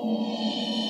うん。